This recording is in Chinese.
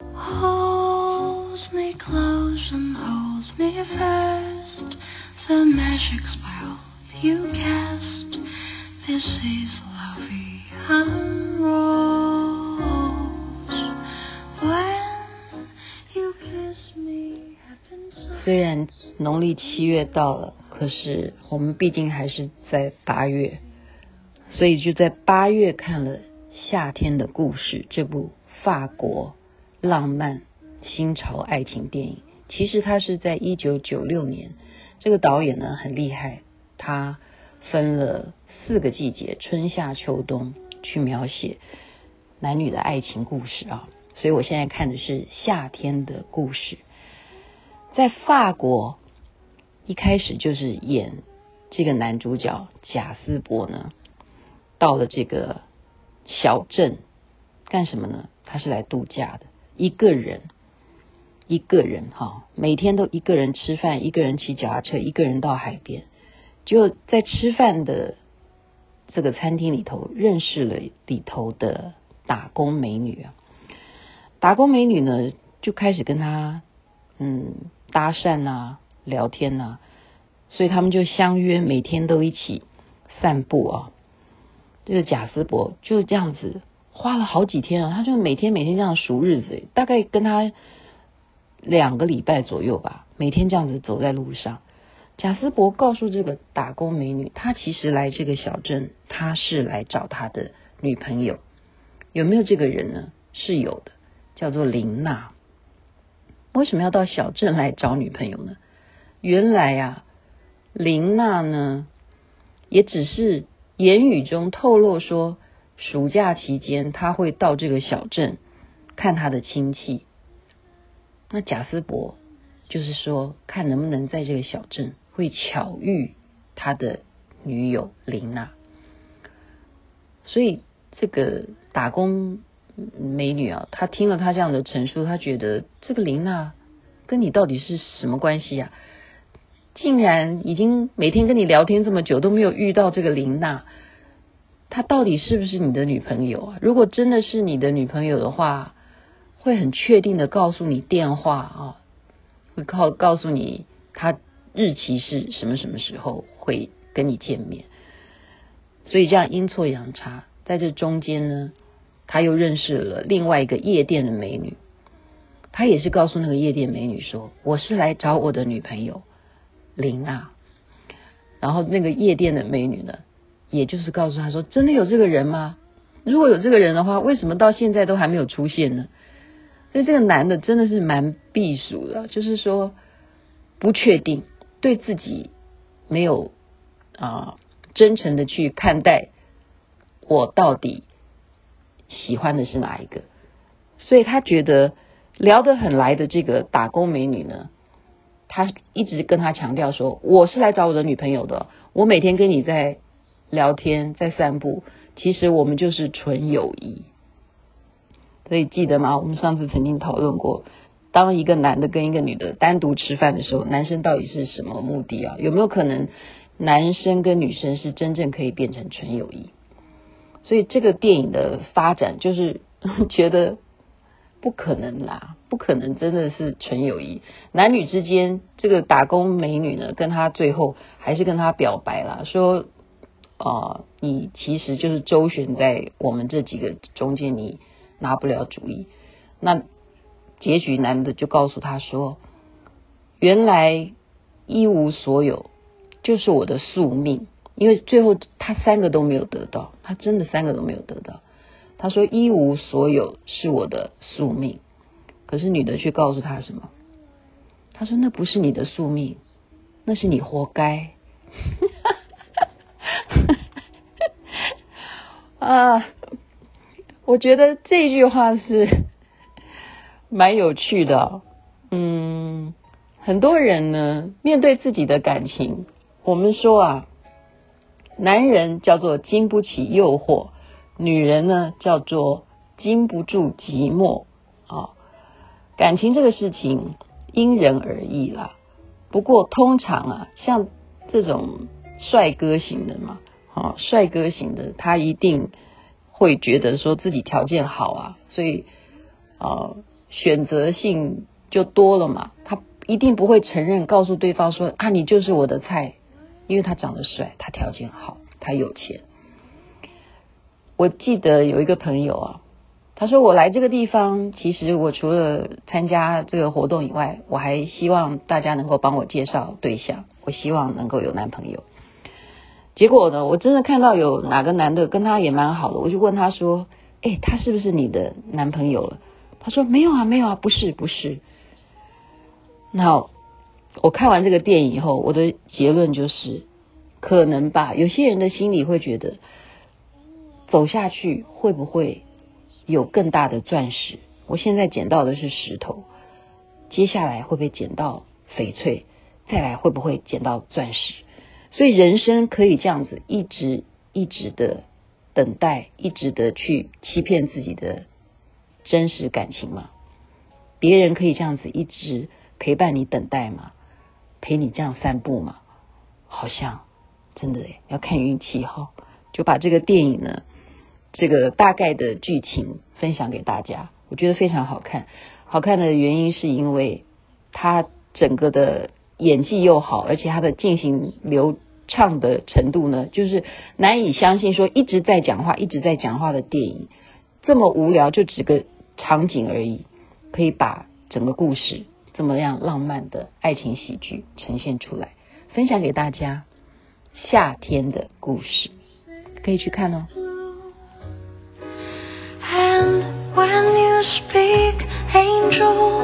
Holds me close and holds me fast. The magic spell you cast. This is lovey unrolls. When you kiss me, happens. 虽然农历七月到了，可是我们毕竟还是在八月。所以就在八月看了《夏天的故事》这部法国浪漫新潮爱情电影。其实它是在一九九六年，这个导演呢很厉害，他分了四个季节，春夏秋冬去描写男女的爱情故事啊。所以我现在看的是《夏天的故事》。在法国，一开始就是演这个男主角贾斯伯呢，到了这个小镇干什么呢？他是来度假的，一个人，一个人哈，每天都一个人吃饭，一个人骑脚踏车，一个人到海边，就在吃饭的这个餐厅里头认识了里头的打工美女啊，打工美女呢就开始跟他嗯。搭讪啊，聊天呐、所以他们就相约每天都一起散步啊。这个贾斯伯就这样子花了好几天啊，他就每天每天这样数日子，大概跟他两个礼拜左右吧，每天这样子走在路上。贾斯伯告诉这个打工美女，他其实来这个小镇，他是来找他的女朋友。有没有这个人呢？是有的，叫做琳娜。为什么要到小镇来找女朋友呢？原来呀、啊，琳娜呢，也只是言语中透露说，暑假期间他会到这个小镇看他的亲戚。那贾斯伯就是说，看能不能在这个小镇会巧遇他的女友琳娜。所以这个打工。美女啊，她听了他这样的陈述，她觉得这个琳娜跟你到底是什么关系呀？竟然已经每天跟你聊天这么久都没有遇到这个琳娜，她到底是不是你的女朋友啊？如果真的是你的女朋友的话，会很确定的告诉你电话啊，会告告诉你她日期是什么什么时候会跟你见面。所以这样阴错阳差，在这中间呢。他又认识了另外一个夜店的美女，他也是告诉那个夜店美女说：“我是来找我的女朋友林娜。”然后那个夜店的美女呢，也就是告诉他说：“真的有这个人吗？如果有这个人的话，为什么到现在都还没有出现呢？”所以这个男的真的是蛮避暑的，就是说不确定，对自己没有啊真诚的去看待我到底。喜欢的是哪一个？所以他觉得聊得很来的这个打工美女呢，他一直跟他强调说：“我是来找我的女朋友的，我每天跟你在聊天，在散步，其实我们就是纯友谊。”所以记得吗？我们上次曾经讨论过，当一个男的跟一个女的单独吃饭的时候，男生到底是什么目的啊？有没有可能男生跟女生是真正可以变成纯友谊？所以这个电影的发展就是觉得不可能啦，不可能真的是纯友谊。男女之间，这个打工美女呢，跟他最后还是跟他表白了，说啊、你其实就是周旋在我们这几个中间，你拿不了主意。那结局，男的就告诉他说，原来一无所有就是我的宿命。因为最后他三个都没有得到，他真的三个都没有得到。他说一无所有是我的宿命，可是女的却告诉他什么？他说那不是你的宿命，那是你活该。啊，我觉得这句话是蛮有趣的。嗯，很多人呢，面对自己的感情，我们说啊。男人叫做经不起诱惑，女人呢叫做经不住寂寞啊、哦。感情这个事情因人而异啦。不过通常啊，像这种帅哥型的嘛，啊、帅哥型的，他一定会觉得说自己条件好啊，所以啊、选择性就多了嘛，他一定不会承认告诉对方说啊，你就是我的菜，因为他长得帅，他条件好，他有钱。我记得有一个朋友啊，他说我来这个地方，其实我除了参加这个活动以外，我还希望大家能够帮我介绍对象，我希望能够有男朋友。结果呢，我真的看到有哪个男的跟他也蛮好的，我就问他说。哎，他是不是你的男朋友了？他说没有啊，没有啊，不是，不是。那我看完这个电影以后，我的结论就是，可能吧。有些人的心里会觉得，走下去会不会有更大的钻石？我现在捡到的是石头，接下来会不会捡到翡翠？再来会不会捡到钻石？所以人生可以这样子，一直一直的。等待，一直的去欺骗自己的真实感情吗？别人可以这样子一直陪伴你等待吗？陪你这样散步吗？好像真的要看运气哈。就把这个电影呢，这个大概的剧情分享给大家。我觉得非常好看，好看的原因是因为他整个的演技又好，而且他的进行流。唱的程度呢就是难以相信说一直在讲话一直在讲话的电影这么无聊就几个场景而已可以把整个故事这么样浪漫的爱情喜剧呈现出来。分享给大家夏天的故事可以去看哦。And when you speak angel